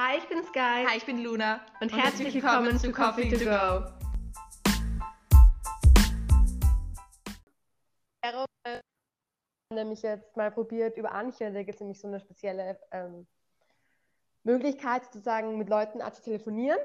Hi, ich bin Sky. Hi, ich bin Luna. Und, und herzlich willkommen zu Coffee to Go. nämlich jetzt mal probiert über Anche, da gibt es nämlich so eine spezielle ähm, Möglichkeit, sozusagen mit Leuten zu telefonieren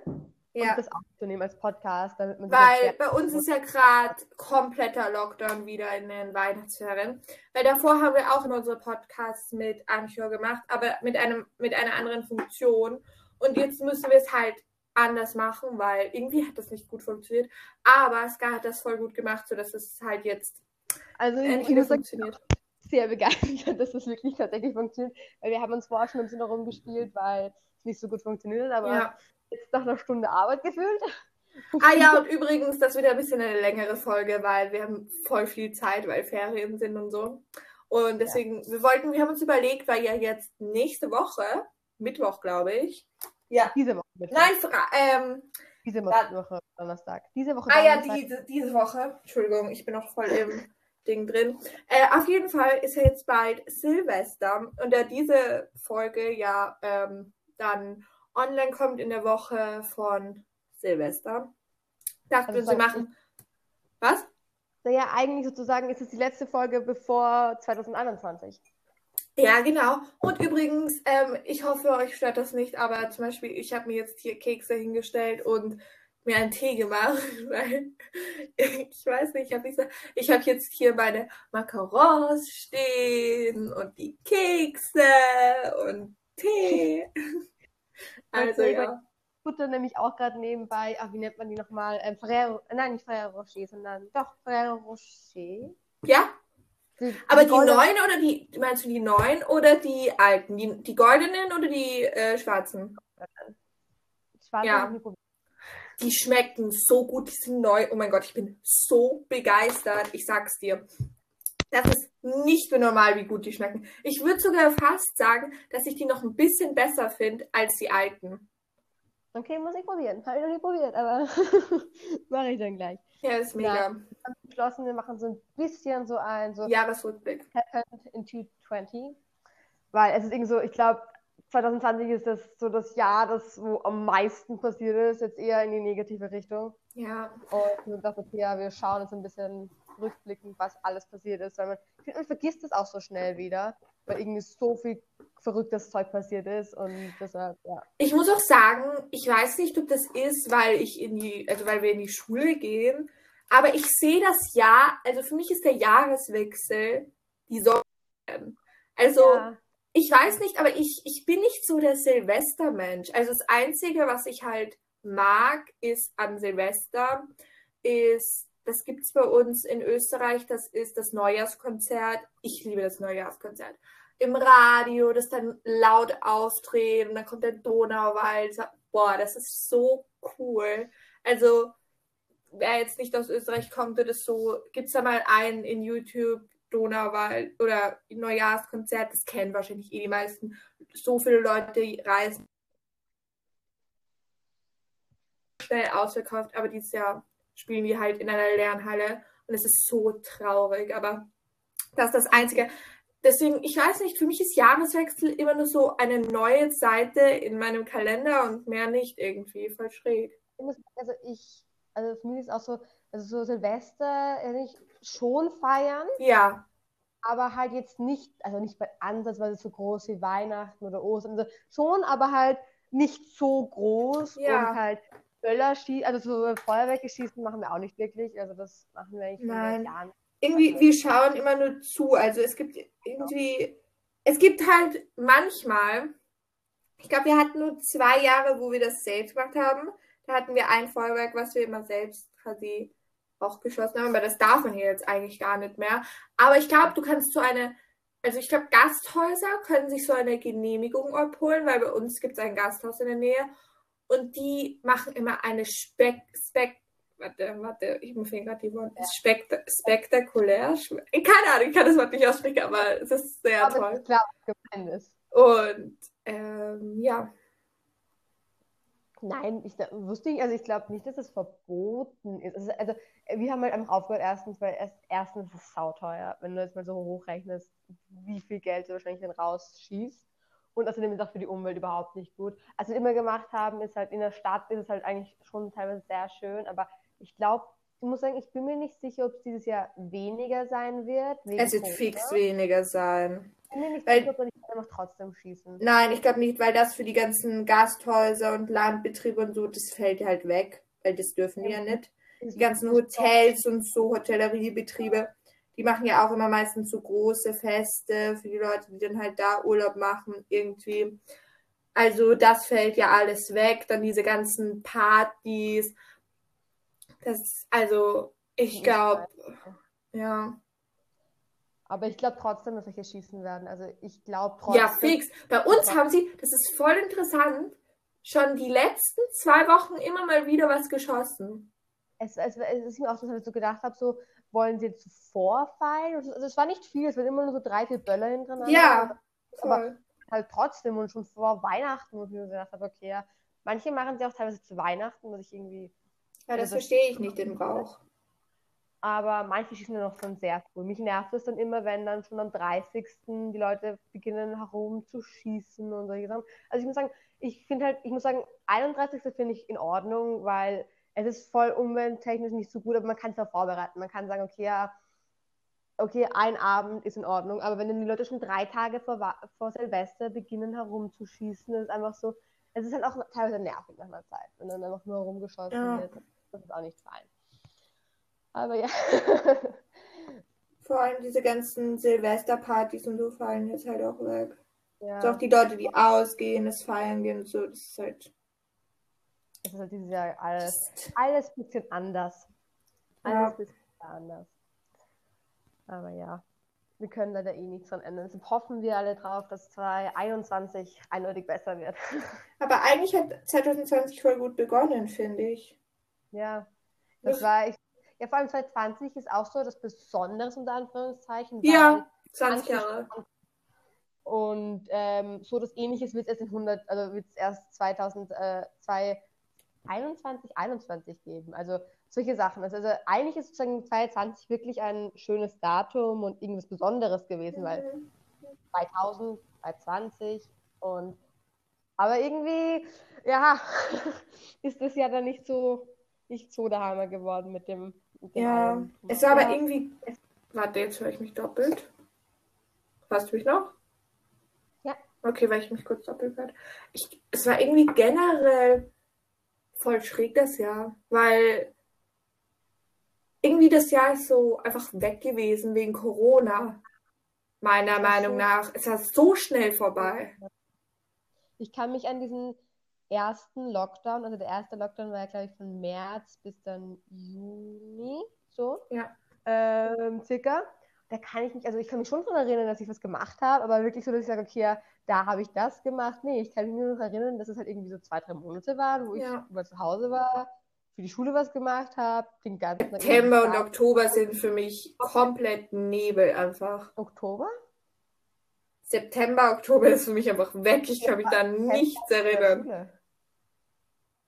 ja. und das aufzunehmen als Podcast. Damit man Weil bei uns ist ja gerade kompletter Lockdown wieder in den Weihnachtsferien. Weil davor haben wir auch in unsere Podcasts mit Anchor gemacht, aber mit, einem, mit einer anderen Funktion. Und jetzt müssen wir es halt anders machen, weil irgendwie hat das nicht gut funktioniert. Aber Sky hat das voll gut gemacht, sodass es halt jetzt also endlich funktioniert. Sehr begeistert, dass das wirklich tatsächlich funktioniert. Weil wir haben uns vorher schon ein bisschen darum gespielt, weil es nicht so gut funktioniert, aber ja jetzt nach einer Stunde Arbeit gefühlt. Ah ja, und übrigens, das wird ein bisschen eine längere Folge, weil wir haben voll viel Zeit, weil Ferien sind und so. Und deswegen, ja. wir wollten, wir haben uns überlegt, weil ja jetzt nächste Woche, Mittwoch, glaube ich. Ja. Diese Woche. Mittwoch. Nein, Fra ähm, diese Woche, Donnerstag. Diese Woche. Ah ja, diese, diese Woche. Entschuldigung, ich bin noch voll im Ding drin. Äh, auf jeden Fall ist ja jetzt bald Silvester und da diese Folge ja ähm, dann online kommt in der Woche von Silvester. Dachten wir, sie machen. Was? Naja, eigentlich sozusagen ist es die letzte Folge bevor 2021. Ja, genau. Und übrigens, ähm, ich hoffe, euch stört das nicht, aber zum Beispiel, ich habe mir jetzt hier Kekse hingestellt und mir einen Tee gemacht, weil ich weiß nicht, ich habe so, ich habe jetzt hier meine Macarons stehen und die Kekse und Tee. Also, ja. Butter nämlich auch gerade nebenbei, ach, wie nennt man die nochmal? Ähm, Ferrero, nein, nicht Ferrero Rocher, sondern doch Ferrero Rocher. Ja. Die, Aber die, die neuen oder die, meinst du die neuen oder die alten? Die, die goldenen oder die äh, schwarzen? Schwarzen ja. Die schmecken so gut, die sind neu. Oh mein Gott, ich bin so begeistert. Ich sag's dir. Das ist nicht mehr normal, wie gut die schmecken. Ich würde sogar fast sagen, dass ich die noch ein bisschen besser finde als die alten. Okay, muss ich probieren. Habe ich noch nie probiert, aber mache ich dann gleich. Ja, ist mega. Ja, wir haben beschlossen, wir machen so ein bisschen so ein so Jahresrückblick. Happened in 2020. Weil es ist irgendwie so, ich glaube, 2020 ist das so das Jahr, das wo am meisten passiert ist, jetzt eher in die negative Richtung. Ja. Und wir dachten, okay, ja, wir schauen jetzt ein bisschen rückblickend, was alles passiert ist, weil man, man vergisst es auch so schnell wieder, weil irgendwie so viel verrücktes Zeug passiert ist und deshalb, ja. Ich muss auch sagen, ich weiß nicht, ob das ist, weil ich in die, also weil wir in die Schule gehen, aber ich sehe das Jahr, also für mich ist der Jahreswechsel die Sonne. Also, ja. ich weiß nicht, aber ich, ich bin nicht so der Silvestermensch. Also das Einzige, was ich halt mag, ist an Silvester, ist das gibt es bei uns in Österreich, das ist das Neujahrskonzert. Ich liebe das Neujahrskonzert. Im Radio, das dann laut auftreten, und dann kommt der Donauwald. Boah, das ist so cool. Also, wer jetzt nicht aus Österreich kommt, das so, gibt es da mal einen in YouTube, Donauwald oder Neujahrskonzert, das kennen wahrscheinlich eh die meisten. So viele Leute reisen schnell ausverkauft, aber dieses Jahr spielen die halt in einer leeren Halle und es ist so traurig, aber das ist das Einzige. Deswegen, ich weiß nicht, für mich ist Jahreswechsel immer nur so eine neue Seite in meinem Kalender und mehr nicht irgendwie, voll schräg. Also ich, also für mich ist auch so, also so Silvester ich schon feiern. Ja. Aber halt jetzt nicht, also nicht bei Ansatzweise so groß wie Weihnachten oder Ostern. Also schon, aber halt nicht so groß ja. und halt Böller schießen, also so Feuerwerke schießen machen wir auch nicht wirklich. Also das machen wir eigentlich Nein. Jahren. Irgendwie, wir schauen immer nur zu. Also es gibt irgendwie, es gibt halt manchmal, ich glaube, wir hatten nur zwei Jahre, wo wir das selbst gemacht haben. Da hatten wir ein Feuerwerk, was wir immer selbst quasi auch geschossen haben, aber das darf man hier jetzt eigentlich gar nicht mehr. Aber ich glaube, du kannst so eine, also ich glaube, Gasthäuser können sich so eine Genehmigung abholen, weil bei uns gibt es ein Gasthaus in der Nähe und die machen immer eine Spek, Spek warte, warte, ich muss gerade die Worte, Spekt, spektakulär, keine Ahnung, ich kann das Wort nicht aussprechen, aber es ist sehr aber toll. Klar, gemeint ist. Und ähm, ja. Nein, ich wusste nicht, also ich glaube nicht, dass es verboten ist. Also, also, wir haben halt einfach aufgehört, erstens, weil erst, erstens ist es sauteuer, wenn du jetzt mal so hochrechnest, wie viel Geld du wahrscheinlich dann rausschießt. Und außerdem ist auch für die Umwelt überhaupt nicht gut. Also, was wir immer gemacht haben, ist halt in der Stadt ist es halt eigentlich schon teilweise sehr schön, aber ich glaube, ich muss sagen, ich bin mir nicht sicher, ob es dieses Jahr weniger sein wird. Es wird Corona. fix weniger sein. Ich bin mir nicht Weil- sicher, ob wir nicht einfach trotzdem schießen. Nein, ich glaube nicht, weil das für die ganzen Gasthäuser und Landbetriebe und so, das fällt halt weg, weil das dürfen die ja nicht. Die ganzen Hotels und so, Hotelleriebetriebe, die machen ja auch immer meistens so große Feste für die Leute, die dann halt da Urlaub machen, irgendwie. Also das fällt ja alles weg, dann diese ganzen Partys. Das, also, ich glaube, ja. Aber ich glaube trotzdem, dass welche schießen werden. Also ich glaube trotzdem. Ja, fix. Bei uns haben sie, das ist voll interessant, schon die letzten zwei Wochen immer mal wieder was geschossen. Es, es, es ist mir auch so, dass ich so gedacht habe, so wollen sie jetzt vorfallen? Also es war nicht viel, es waren immer nur so drei, vier Böller hintereinander. Ja, aber voll. halt trotzdem und schon vor Weihnachten, wo ich mir so gedacht habe, okay, ja. Manche machen sie auch teilweise zu Weihnachten, was ich irgendwie. Ja, das Also- verstehe ich nicht, den Brauch. Aber manche schießen ja noch von sehr früh. Mich nervt es dann immer, wenn dann schon am 30. die Leute beginnen herum zu schießen und solche Sachen. Also ich muss sagen, ich finde halt, ich muss sagen, 31. finde ich in Ordnung, weil es ist voll umwelttechnisch nicht so gut, aber man kann es auch vorbereiten. Man kann sagen, okay, ja, okay, ein Abend ist in Ordnung, aber wenn dann die Leute schon drei Tage vor, vor Silvester beginnen herumzuschießen, ist einfach so, es ist halt auch teilweise nervig nach einer Zeit, wenn dann einfach nur herumgeschossen Ja. wird. Das ist auch nicht fein. Aber ja. Vor allem diese ganzen Silvesterpartys und so fallen jetzt halt auch weg. ja. Also auch die Leute, die ausgehen, das feiern gehen und so, das ist halt. Es ist halt dieses Jahr alles, alles ein bisschen anders. Alles Ja. ein bisschen anders. Aber ja, wir können leider eh nichts dran ändern. Deshalb hoffen wir alle drauf, dass 2021 eindeutig besser wird. Aber eigentlich hat 2020 voll gut begonnen, finde ich. ja, das Das- war ich. Ja, vor allem 2020 ist auch so etwas Besonderes unter Anführungszeichen. Ja, weil 20 Jahre. Und ähm, so das Ähnliches wird es erst in 100, also wird es erst 2021, 21 geben. Also solche Sachen. Also, also eigentlich ist sozusagen 2020 wirklich ein schönes Datum und irgendwas Besonderes gewesen, weil Mhm. 2000, 2020 und aber irgendwie, ja, ist das ja dann nicht so, nicht so der Hammer geworden mit dem. Mit dem Ja, es war aber irgendwie. Warte, jetzt höre ich mich doppelt. Hörst du mich noch? Ja. Okay, weil ich mich kurz doppelt gehört. Ich, es war irgendwie generell voll schräg das Jahr, weil irgendwie das Jahr ist so einfach weg gewesen wegen Corona. Meiner. Meinung nach. Es war so schnell vorbei. Ich kann mich an diesen ersten Lockdown, also der erste Lockdown war ja, glaube ich, von März bis dann Juni, so, Ja. ähm, circa. Da kann ich mich, also ich kann mich schon daran erinnern, dass ich was gemacht habe, aber wirklich so, dass ich sage, okay, ja, da habe ich das gemacht. Nee, ich kann mich nur noch erinnern, dass es halt irgendwie so zwei, drei Monate waren, wo ich Ja. über zu Hause war, für die Schule was gemacht habe, den ganzen September und Oktober sind für mich komplett Nebel einfach. Oktober? September, Oktober ist für mich einfach weg. Ich kann mich da nichts erinnern.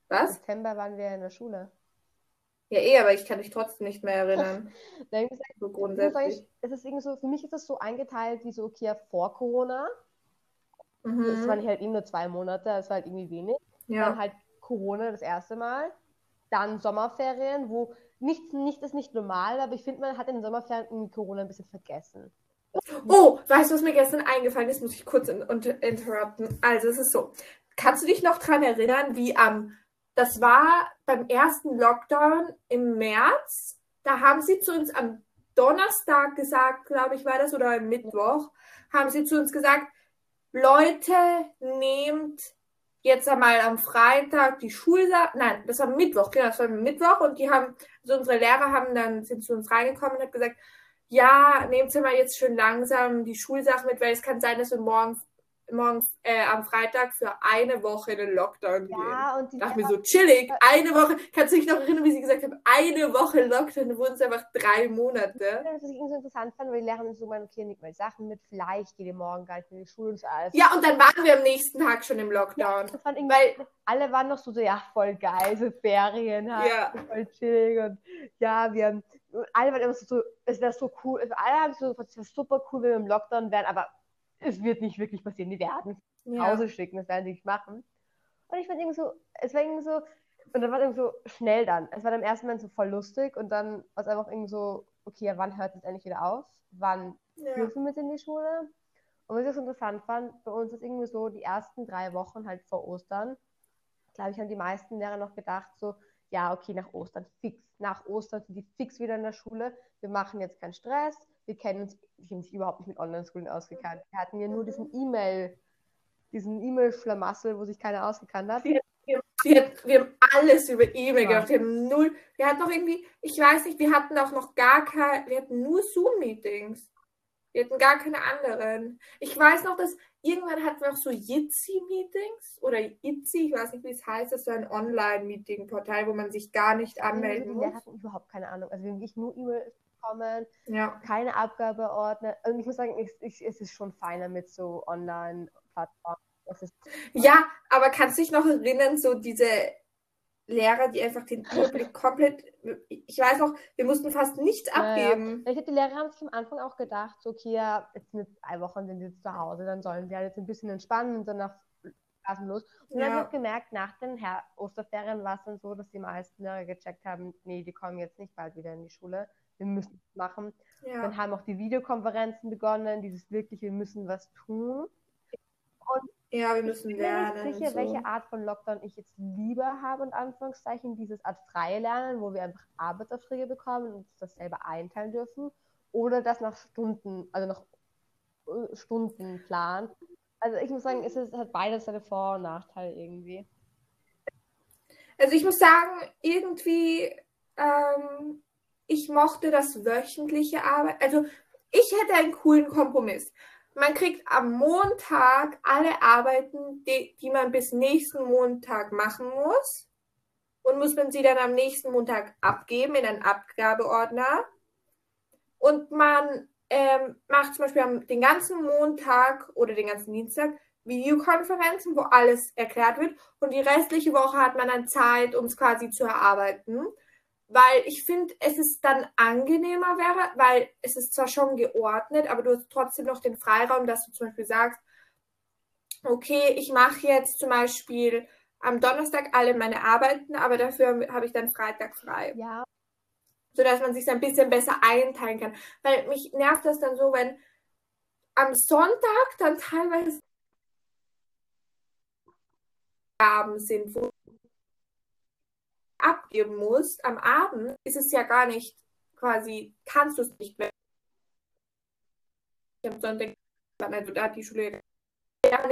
Was? September waren wir in der Schule. Ja, eh, aber ich kann mich trotzdem nicht mehr erinnern. Ich gesagt, So grundsätzlich. es ist irgendwie so, für mich ist das so eingeteilt wie so, okay, vor Corona. Das Mhm. waren halt eben nur zwei Monate, das war halt irgendwie wenig. Dann Ja. halt Corona das erste Mal. Dann Sommerferien, wo nichts, nicht ist nicht normal, aber ich finde, man hat in den Sommerferien Corona ein bisschen vergessen. Oh, weißt du, was mir gestern eingefallen ist? Muss ich kurz in, unter, interrupten. Also, es ist so. Kannst du dich noch dran erinnern, wie am, das war beim ersten Lockdown im März, da haben sie zu uns am Donnerstag gesagt, glaube ich, war das, oder am Mittwoch, haben sie zu uns gesagt, Leute, nehmt jetzt einmal am Freitag die Schulsachen, nein, das war Mittwoch, genau, das war Mittwoch und die haben, also unsere Lehrer haben dann, sind zu uns reingekommen und haben gesagt, ja, nehmt ihr mal jetzt schön langsam die Schulsachen mit, weil es kann sein, dass wir morgen, morgen äh, am Freitag für eine Woche in den Lockdown gehen. Ja, und die dachte mir so, chillig, eine Woche, kannst du dich noch erinnern, wie sie gesagt haben, eine Woche Lockdown, dann wurden es einfach drei Monate. was ich irgendwie so interessant fand, weil die Lehrer so meinen, okay, nehmt mal Sachen mit, vielleicht geht ihr morgen gar nicht in die Schule und so alles. Ja, und dann waren wir am nächsten Tag schon im Lockdown. Das fand irgendwie, Weil, alle waren noch so, so, ja, voll geil, so Ferien halt, Ja. voll chillig und ja, wir haben, und alle waren immer so, so es wäre so cool, also alle haben so, es wäre super cool, wenn wir im Lockdown wären, aber es wird nicht wirklich passieren, die werden. nach ja. Hause schicken, das werden sie nicht machen. Und ich fand irgendwie so, es war irgendwie so, und dann war es irgendwie so schnell dann. Es war dann im ersten Moment so voll lustig und dann war es einfach irgendwie so, okay, wann hört es endlich wieder auf? Wann ja. dürfen wir mit in die Schule? Und was ich so interessant fand, bei uns ist irgendwie so die ersten drei Wochen halt vor Ostern, glaube ich, haben die meisten Lehrer noch gedacht, so, ja, okay, nach Ostern fix. Nach Ostern sind die fix wieder in der Schule. Wir machen jetzt keinen Stress. Wir kennen uns, ich habe mich überhaupt nicht mit Online-Schulen ausgekannt. Wir hatten ja nur diesen E-Mail, diesen E-Mail-Schlamassel, wo sich keiner ausgekannt hat. Wir, wir, wir haben alles über E-Mail gemacht. Wir haben null, wir hatten noch irgendwie, ich weiß nicht, wir hatten auch noch gar keine, wir hatten nur Zoom-Meetings. Wir hatten gar keine anderen. Ich weiß noch, dass irgendwann hatten wir auch so Jitsi-Meetings oder Jitsi, ich weiß nicht, wie es heißt, das ist so ein Online-Meeting-Portal, wo man sich gar nicht anmelden muss. Wir hatten überhaupt keine Ahnung. Also wir haben wirklich nur E-Mails bekommen, ja. keine Abgabeordner. Und ich muss sagen, ich, ich, es ist schon feiner mit so Online-Plattformen. Ja, aber kannst du dich noch erinnern, so diese Lehrer, die einfach den Überblick komplett. Ich weiß noch, wir mussten fast nichts abgeben. Ja, ja. Ich die Lehrer haben sich am Anfang auch gedacht, so, okay, ja, jetzt mit drei Wochen sind sie jetzt zu Hause, dann sollen sie halt jetzt ein bisschen entspannen und danach lassen los. Und ja. dann habe ich gemerkt, nach den Her Osterferien war es dann so, dass die meisten Lehrer gecheckt haben, nee, die kommen jetzt nicht bald wieder in die Schule. Wir müssen es machen. Ja. Dann haben auch die Videokonferenzen begonnen, dieses wirklich, wir müssen was tun. Und ja, wir müssen ich bin lernen. Ich bin nicht sicher, so. welche Art von Lockdown ich jetzt lieber habe, in Anführungszeichen. Dieses Art freie Lernen, wo wir einfach Arbeitsaufträge bekommen und das selber einteilen dürfen. Oder das nach Stunden, also nach äh, Stundenplan. Also ich muss sagen, es hat beides seine Vor- und Nachteile irgendwie. Also ich muss sagen, irgendwie, ähm, ich mochte das wöchentliche Arbeit. Also ich hätte einen coolen Kompromiss man kriegt am Montag alle Arbeiten, die, die man bis nächsten Montag machen muss. Und muss man sie dann am nächsten Montag abgeben in einen Abgabeordner. Und man ähm, macht zum Beispiel den ganzen Montag oder den ganzen Dienstag Videokonferenzen, wo alles erklärt wird. Und die restliche Woche hat man dann Zeit, um es quasi zu erarbeiten weil ich finde, es ist dann angenehmer wäre, weil es ist zwar schon geordnet, aber du hast trotzdem noch den Freiraum, dass du zum Beispiel sagst, okay, ich mache jetzt zum Beispiel am Donnerstag alle meine Arbeiten, aber dafür habe ich dann Freitag frei. Ja. Sodass man sich ein bisschen besser einteilen kann. Weil mich nervt das dann so, wenn am Sonntag dann teilweise Gaben sind, wo abgeben musst am Abend, ist es ja gar nicht quasi, kannst du es nicht mehr. Am Sonntag, also da hat die Schule ja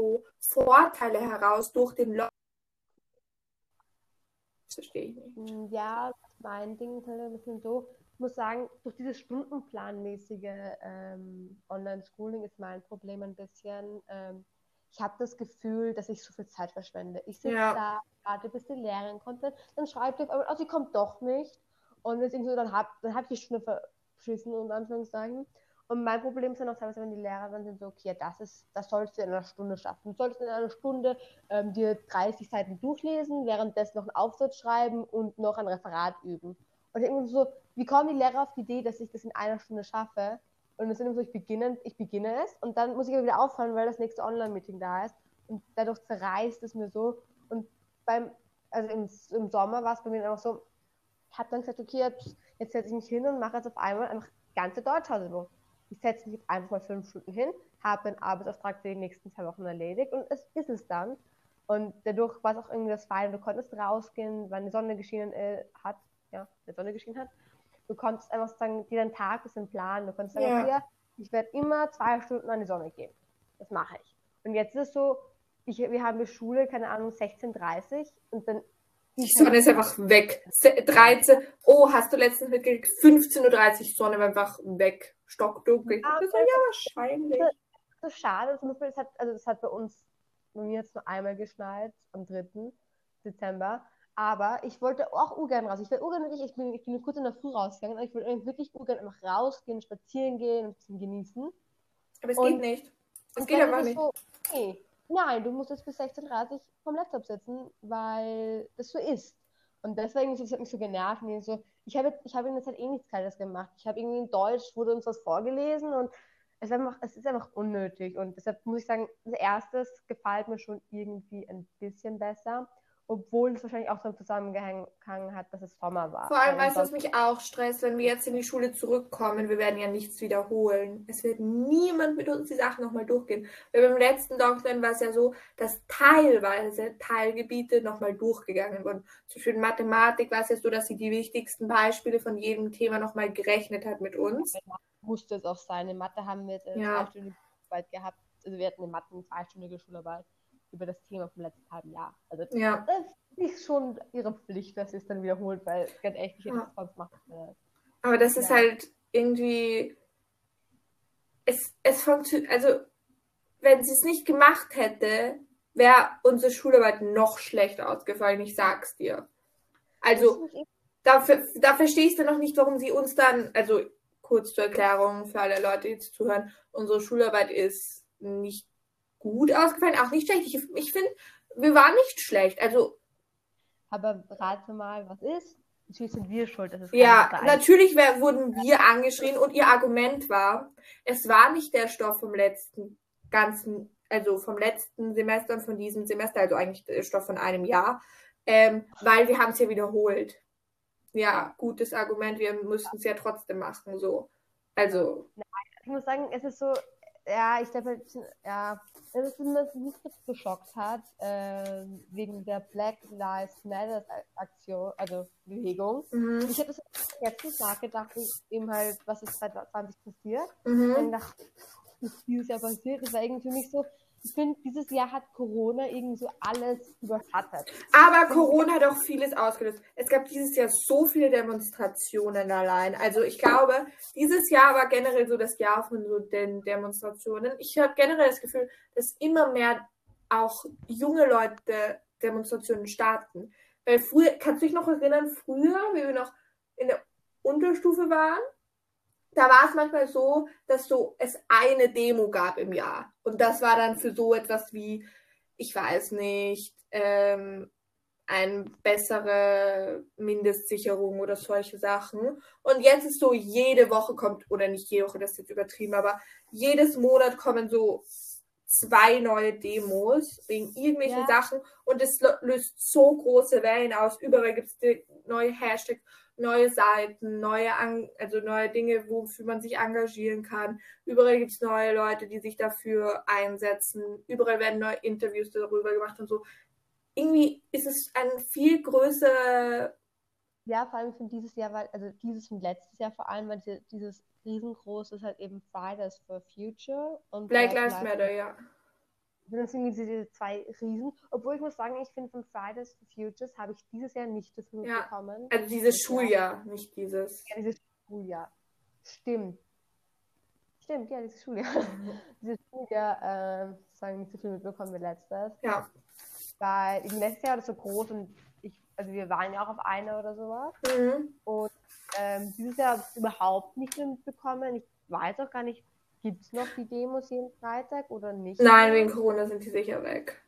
so Vorteile heraus durch den Lock. Das verstehe ich nicht. Hm, ja, mein Ding ist halt ein bisschen so, ich muss sagen, durch dieses stundenplanmäßige ähm, Online-Schooling ist mein Problem ein bisschen, ähm, ich habe das Gefühl, dass ich so viel Zeit verschwende. Ich sitze ja. da, warte, bis die Lehrerin kommt, dann schreibt ihr, aber oh, sie kommt doch nicht. Und jetzt so, dann habe dann hab ich die Stunde verschissen, in Anführungszeichen. Und mein Problem ist dann auch teilweise, wenn die Lehrer dann sind so, okay, das ist, das sollst du in einer Stunde schaffen. Du solltest in einer Stunde ähm, dir 30 Seiten durchlesen, währenddessen noch einen Aufsatz schreiben und noch ein Referat üben. Und ich denke so, wie kommen die Lehrer auf die Idee, dass ich das in einer Stunde schaffe? Und es ist immer so, ich beginne, ich beginne es und dann muss ich aber wieder aufhören, weil das nächste Online-Meeting da ist. Und dadurch zerreißt es mir so. Und beim, also im, im Sommer war es bei mir dann auch so, ich habe dann gesagt, okay, jetzt, setze ich mich hin und mache jetzt auf einmal einfach ganze Deutschhausübung. Ich setze mich jetzt einfach mal fünf Stunden hin, habe einen Arbeitsauftrag für die nächsten zwei Wochen erledigt und es ist es dann. Und dadurch war es auch irgendwie das Fein, du konntest rausgehen, wann die Sonne geschienen äh, hat, ja, die Sonne geschienen hat. Du konntest einfach sagen, dir deinen Tag ein bisschen planen. Du konntest sagen, ja. okay, ich werde immer zwei Stunden an die Sonne gehen. Das mache ich. Und jetzt ist es so, ich, wir haben die Schule, keine Ahnung, 16.30 und dann. Die Sonne ist einfach weg. 13. Oh, hast du letztens mitgekriegt? 15.30 Uhr Sonne war einfach weg. Stockdunkel. Ja, das ja wahrscheinlich. Das ist schade. Zum Beispiel, es hat, also es hat bei uns, bei mir jetzt nur einmal geschneit, am 3. Dezember. Aber ich wollte auch urgern raus. Ich will urgern wirklich, ich bin, ich bin kurz in der Früh rausgegangen, aber ich wollte wirklich urgern einfach rausgehen, spazieren gehen und ein bisschen genießen. Aber es und, geht nicht. Es geht einfach nicht. So, okay, nein, du musst jetzt bis 16.30 Uhr vom Laptop sitzen, weil das so ist. Und deswegen ist es mich so genervt. so, ich habe ich hab in der Zeit eh nichts Kaltes gemacht. Ich habe irgendwie in Deutsch, wurde uns was vorgelesen und es ist, einfach, es ist einfach unnötig. Und deshalb muss ich sagen, das erste gefällt mir schon irgendwie ein bisschen besser obwohl es wahrscheinlich auch so zusammengehangen hat, dass es Sommer war. Vor allem, weißt du, was mich auch stresst, wenn wir jetzt in die Schule zurückkommen, wir werden ja nichts wiederholen. Es wird niemand mit uns die Sachen nochmal durchgehen. Weil beim letzten Lockdown war es ja so, dass teilweise Teilgebiete nochmal durchgegangen wurden. Zum Beispiel in Mathematik war es ja so, dass sie die wichtigsten Beispiele von jedem Thema nochmal gerechnet hat mit uns. Musste es auch sein. In Mathe haben wir eine ja. zweistündige Schularbeit gehabt. Also wir hatten in Mathe eine zweistündige Schularbeit über das Thema vom letzten halben Jahr. Also ja. das ist schon ihre Pflicht, dass sie es dann wiederholt, weil ganz echt, ich ja. sonst macht. Äh, Aber das ja. ist halt irgendwie. Es, es funktioniert, also wenn sie es nicht gemacht hätte, wäre unsere Schularbeit noch schlechter ausgefallen, ich sag's dir. Also, da, da verstehe ich dann noch nicht, warum sie uns dann, also kurz zur Erklärung für alle Leute, die zuhören, unsere Schularbeit ist nicht gut ausgefallen, auch nicht schlecht. Ich, ich finde, wir waren nicht schlecht. Also. Aber rate mal, was ist? Natürlich sind wir schuld. Das ist ja, natürlich wär, wurden wir angeschrien und ihr Argument war, es war nicht der Stoff vom letzten ganzen, also vom letzten Semester und von diesem Semester, also eigentlich der Stoff von einem Jahr, ähm, weil wir haben es ja wiederholt. Ja, gutes Argument, wir müssten es ja trotzdem machen, so. Also. Ich muss sagen, es ist so, ja, ich glaube, ja, das ist was mich jetzt geschockt hat, äh, wegen der Black Lives Matter Aktion, also Bewegung. Mhm. Ich habe das jetzt nicht nachgedacht, eben halt, was ist 2020 passiert. Mhm. Und dachte, was ist Jahr passiert? Das war irgendwie für mich so, ich finde, dieses Jahr hat Corona irgendwie so alles überschattet. Aber Corona hat auch vieles ausgelöst. Es gab dieses Jahr so viele Demonstrationen allein. Also ich glaube, dieses Jahr war generell so das Jahr von so den Demonstrationen. Ich habe generell das Gefühl, dass immer mehr auch junge Leute Demonstrationen starten. Weil früher, kannst du dich noch erinnern, früher, wie wir noch in der Unterstufe waren, da war es manchmal so, dass so es eine Demo gab im Jahr. Und das war dann für so etwas wie, ich weiß nicht, ähm, eine bessere Mindestsicherung oder solche Sachen. Und jetzt ist so, jede Woche kommt, oder nicht jede Woche, das ist jetzt übertrieben, aber jedes Monat kommen so zwei neue Demos wegen irgendwelchen ja. Sachen und es löst so große Wellen aus. Überall gibt es neue Hashtags neue Seiten, neue, also neue Dinge, wofür man sich engagieren kann. Überall gibt es neue Leute, die sich dafür einsetzen. Überall werden neue Interviews darüber gemacht und so. Irgendwie ist es ein viel größerer. Ja, vor allem von dieses Jahr, weil, also dieses und letztes Jahr vor allem, weil dieses riesengroße ist halt eben Fridays for Future und Black, Black Lives Matter, ja das sind diese zwei Riesen. Obwohl ich muss sagen, ich finde von Fridays for Futures habe ich dieses Jahr nicht das mitbekommen. Ja, also dieses Schuljahr, nicht dieses. Ja, dieses Schuljahr. Stimmt. Stimmt, ja, dieses Schuljahr. dieses Schuljahr, äh, sagen nicht so viel mitbekommen wie letztes. Ja. Weil im letzten Jahr war das so groß und ich, also wir waren ja auch auf einer oder sowas. Mhm. Und ähm, dieses Jahr habe ich überhaupt nicht mitbekommen. Ich weiß auch gar nicht, Gibt es noch die Demos jeden Freitag oder nicht? Nein, wegen Corona sind die sicher weg.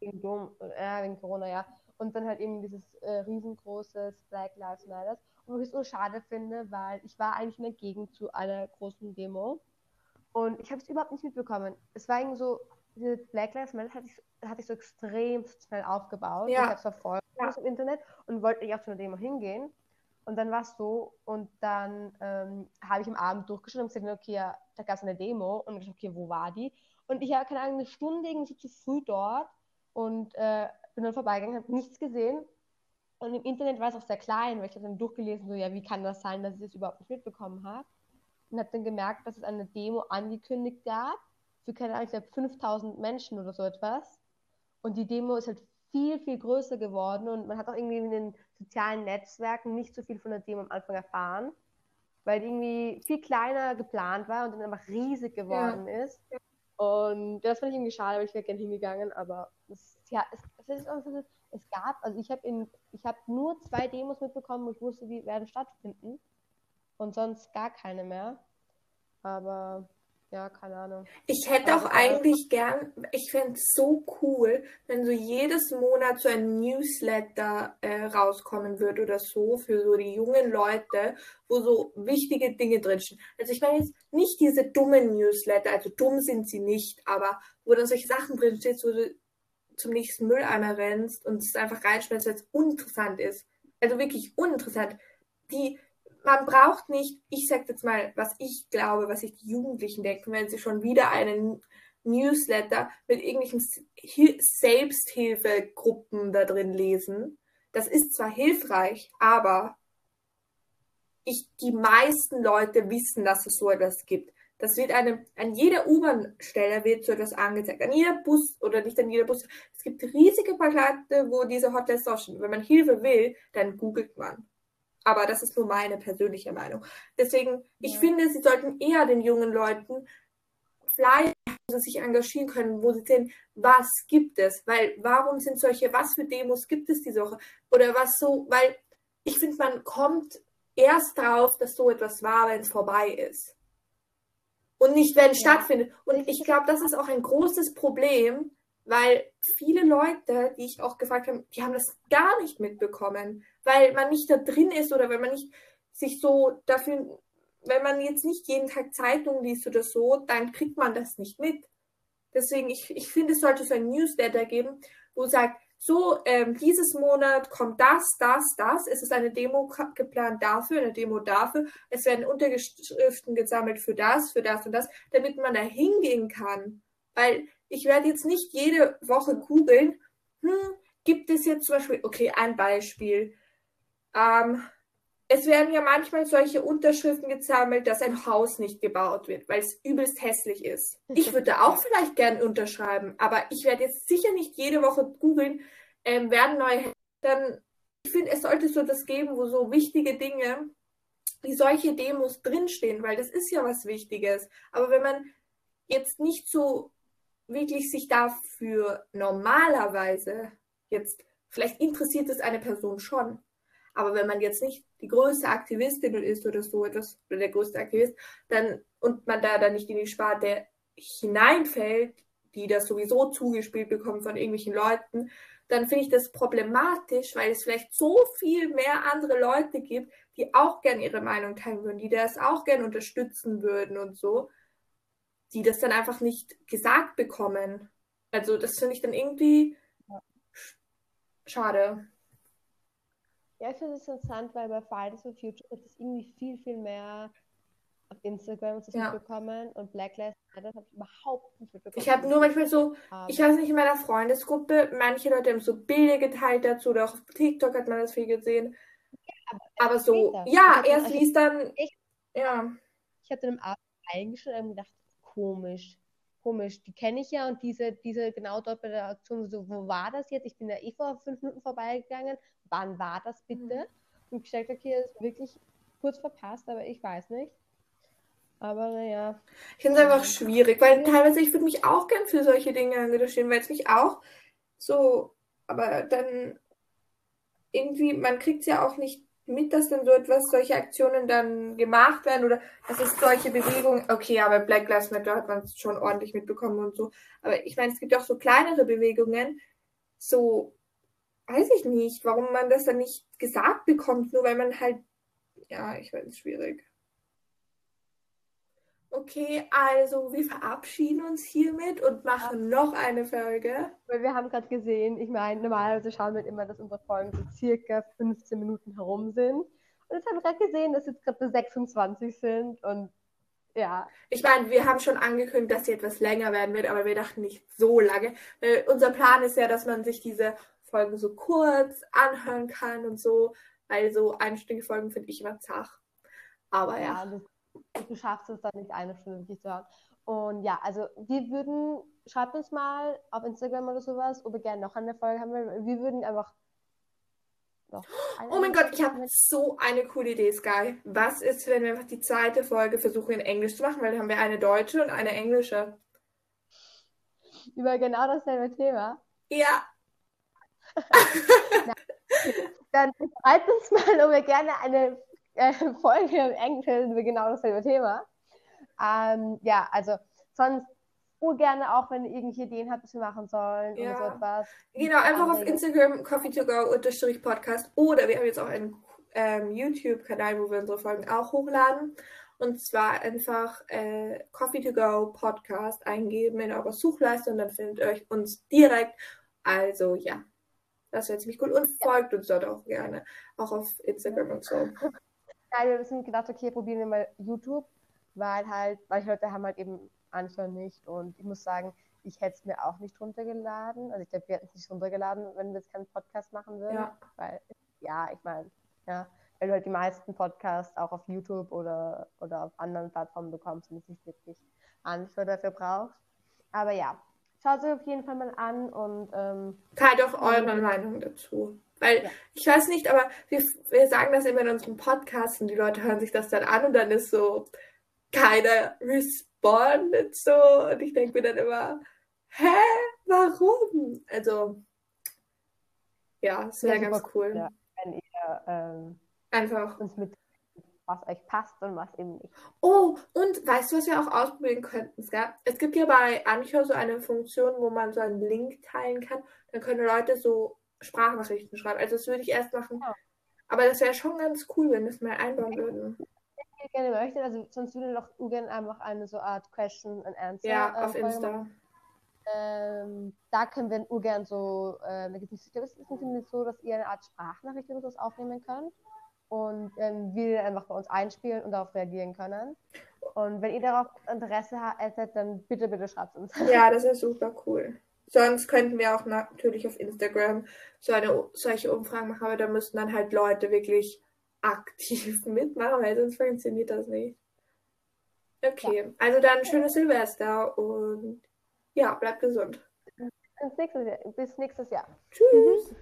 Wegen, Dom, äh, wegen Corona, ja. Und dann halt eben dieses äh, riesengroße Black Lives Matter. Und was ich so schade finde, weil ich war eigentlich in der Gegend zu einer großen Demo und ich habe es überhaupt nicht mitbekommen. Es war irgendwie so, diese Black Lives Matter hat sich, hat sich so extrem schnell aufgebaut. Ja. Ich habe es verfolgt ja. im Internet und wollte nicht auch zu einer Demo hingehen. Und dann war es so, und dann ähm, habe ich am Abend durchgeschaut und gesagt, okay, ja, da gab es eine Demo. Und ich dachte, okay, wo war die? Und ich habe, keine Ahnung, eine Stunde irgendwie zu früh dort und äh, bin dann vorbeigegangen, habe nichts gesehen. Und im Internet war es auch sehr klein, weil ich habe dann durchgelesen, so, ja, wie kann das sein, dass ich das überhaupt nicht mitbekommen habe? Und habe dann gemerkt, dass es eine Demo angekündigt gab, für, keine Ahnung, ich glaube 5000 Menschen oder so etwas. Und die Demo ist halt viel, viel größer geworden und man hat auch irgendwie in den sozialen Netzwerken nicht so viel von der Demo am Anfang erfahren, weil die irgendwie viel kleiner geplant war und dann einfach riesig geworden ja. ist. Und das fand ich irgendwie schade, weil ich wäre gerne hingegangen, aber es, ja, es, es, es, es gab, also ich habe ich habe nur zwei Demos mitbekommen, wo ich wusste, die werden stattfinden und sonst gar keine mehr. Aber ja, keine Ahnung. Ich hätte auch eigentlich gern, ich fände es so cool, wenn so jedes Monat so ein Newsletter äh, rauskommen würde oder so für so die jungen Leute, wo so wichtige Dinge drinstehen. Also ich meine jetzt nicht diese dummen Newsletter, also dumm sind sie nicht, aber wo dann solche Sachen drinstehen, wo du zum nächsten Mülleimer rennst und es einfach reinschmeißt, weil es uninteressant ist. Also wirklich uninteressant. Die, man braucht nicht, ich sag jetzt mal, was ich glaube, was sich die Jugendlichen denken, wenn sie schon wieder einen Newsletter mit irgendwelchen Hil- Selbsthilfegruppen da drin lesen. Das ist zwar hilfreich, aber ich, die meisten Leute wissen, dass es so etwas gibt. Das wird einem, an jeder U-Bahn-Stelle wird so etwas angezeigt. An jeder Bus oder nicht an jeder Bus. Es gibt riesige Plakate, wo diese Hotlines draufstehen. Wenn man Hilfe will, dann googelt man. Aber das ist nur meine persönliche Meinung. Deswegen, ich Ja. finde, sie sollten eher den jungen Leuten wo sie sich engagieren können, wo sie sehen, was gibt es? Weil, warum sind solche, was für Demos gibt es diese Woche? Oder was so, weil ich finde, man kommt erst drauf, dass so etwas war, wenn es vorbei ist. Und nicht, wenn es Ja. stattfindet. Und ich glaube, das ist auch ein großes Problem, weil viele Leute, die ich auch gefragt habe, die haben das gar nicht mitbekommen, weil man nicht da drin ist oder wenn man nicht sich so dafür, wenn man jetzt nicht jeden Tag Zeitung liest oder so, dann kriegt man das nicht mit. Deswegen, ich, ich finde, es sollte so ein Newsletter geben, wo sagt, so, ähm, dieses Monat kommt das, das, das. Es ist eine Demo geplant dafür, eine Demo dafür. Es werden Unterschriften gesammelt für das, für das und das, damit man da hingehen kann. Weil ich werde jetzt nicht jede Woche googeln, hm, gibt es jetzt zum Beispiel, okay, ein Beispiel. Ähm, es werden ja manchmal solche Unterschriften gesammelt, dass ein Haus nicht gebaut wird, weil es übelst hässlich ist. Ich würde auch vielleicht gern unterschreiben, aber ich werde jetzt sicher nicht jede Woche googeln, ähm, werden neue dann ich finde, es sollte so das geben, wo so wichtige Dinge, wie solche Demos drinstehen, weil das ist ja was Wichtiges. Aber wenn man jetzt nicht so wirklich sich dafür normalerweise jetzt, vielleicht interessiert es eine Person schon, aber wenn man jetzt nicht die größte Aktivistin ist oder so etwas, oder der größte Aktivist, dann, und man da dann nicht in die Sparte hineinfällt, die das sowieso zugespielt bekommen von irgendwelchen Leuten, dann finde ich das problematisch, weil es vielleicht so viel mehr andere Leute gibt, die auch gern ihre Meinung teilen würden, die das auch gern unterstützen würden und so, die das dann einfach nicht gesagt bekommen. Also das finde ich dann irgendwie sch- schade. Ja, ich finde es interessant, weil bei Fridays for Future ist es irgendwie viel, viel mehr auf Instagram das Ja. mitbekommen und Black Lives Matter habe ich überhaupt nicht mitbekommen. Ich habe nur manchmal so, ich weiß nicht, in meiner Freundesgruppe, manche Leute haben so Bilder geteilt dazu oder auch auf TikTok hat man das viel gesehen. Aber so, später. ja, erst also liest dann, ich- ja, ich habe dann im Abend eingeschaltet und gedacht, komisch, komisch, die kenne ich ja und diese, diese genau dort bei der Aktion, so, wo war das jetzt? Ich bin ja eh vor fünf Minuten vorbeigegangen. Wann war das bitte? Mhm. Und ich dachte, okay, das ist wirklich kurz verpasst, aber ich weiß nicht. Aber naja, ich finde es einfach schwierig, weil teilweise ich würde mich auch gern für solche Dinge engagieren, weil es mich auch so, aber dann irgendwie, man kriegt es ja auch nicht mit, dass dann so etwas, solche Aktionen dann gemacht werden oder dass es solche Bewegungen, okay, aber Black Lives Matter hat man es schon ordentlich mitbekommen und so, aber ich meine, es gibt auch so kleinere Bewegungen, so, weiß ich nicht, warum man das dann nicht gesagt bekommt, nur weil man halt, ja, ich weiß, schwierig. Okay, also wir verabschieden uns hiermit und machen noch eine Folge. weil wir haben gerade gesehen, ich meine, normalerweise schauen wir immer, dass unsere Folgen so circa 15 Minuten herum sind. Und jetzt haben wir gerade gesehen, dass jetzt gerade 26 sind und ja, Ich meine, wir haben schon angekündigt, dass sie etwas länger werden wird, aber wir dachten nicht so lange. Weil unser Plan ist ja, dass man sich diese Folgen so kurz anhören kann und so, weil so einstündige Folgen finde ich immer zach. Aber ja. ja, du schaffst es dann nicht eine Stunde wirklich zu hören. Und ja, also wir würden, schreibt uns mal auf Instagram oder sowas, ob ihr gerne noch eine Folge haben wollt. Wir würden einfach noch eine Oh mein Gott, ich habe so eine coole Idee, Sky. Was ist, wenn wir einfach die zweite Folge versuchen in Englisch zu machen? Weil dann haben wir eine deutsche und eine englische. über genau dasselbe Thema. Ja, Dann schreibt uns mal, ob ihr gerne eine äh, Folge im über genau dasselbe Thema. Ähm, ja, also sonst urgerne auch, wenn ihr irgendwelche Ideen habt, was wir machen sollen Ja. oder so etwas. Genau, einfach auf Anregungen. Instagram coffee to go unterstrich Podcast oder wir haben jetzt auch einen ähm, YouTube-Kanal, wo wir unsere Folgen auch hochladen. Und zwar einfach äh, Coffee to go Podcast eingeben in eurer Suchleiste und dann findet ihr euch uns direkt. Also ja, das wäre ziemlich cool. Und folgt uns dort auch gerne, auch auf Instagram und so. Nein, wir sind gedacht, okay, probieren wir mal YouTube, weil halt, manche Leute haben halt eben Anschluss nicht und ich muss sagen, ich hätte es mir auch nicht runtergeladen. Also ich glaube, wir hätten es nicht runtergeladen, wenn wir jetzt keinen Podcast machen würden. Ja. Weil, ja, ich meine, ja, weil du halt die meisten Podcasts auch auf YouTube oder, oder auf anderen Plattformen bekommst und jetzt nicht wirklich Anschluss dafür brauchst. Aber ja, schaut es auf jeden Fall mal an und ähm, Teilt auch eure Meinung dazu. Weil Ja. ich weiß nicht, aber wir, wir sagen das immer in unserem Podcast und die Leute hören sich das dann an und dann ist so keiner respondet so und ich denke mir dann immer, hä, warum? Also ja, es wäre Ja, ganz cool. ja. wenn ihr ähm, Einfach. uns mit was euch passt und was eben nicht. Oh, und weißt du, was wir auch ausprobieren könnten? Es gibt ja bei Anchor so eine Funktion, wo man so einen Link teilen kann. Dann können Leute so Sprachnachrichten schreiben. Also das würde ich erst machen. Ja. Aber das wäre schon ganz cool, wenn es mal einbauen würden. ihr gerne möchtet, also sonst würde doch Ugen einfach eine so Art Question and Answer. Ja, ähm, auf Folge Insta. Ähm, da können wir Ugen so, ähm, da gibt es, ich glaube, es ist nicht so, dass ihr eine Art Sprachnachricht oder so aufnehmen könnt und ähm, wir einfach bei uns einspielen und darauf reagieren können. Und wenn ihr darauf Interesse hättet, dann bitte, bitte schreibt uns. Ja, das ist super cool. Sonst könnten wir auch natürlich auf Instagram so eine, solche Umfragen machen, aber da müssten dann halt Leute wirklich aktiv mitmachen, weil sonst funktioniert das nicht. Okay, also dann schönes Silvester und ja, bleibt gesund. Bis nächstes Jahr. Bis nächstes Jahr. Tschüss.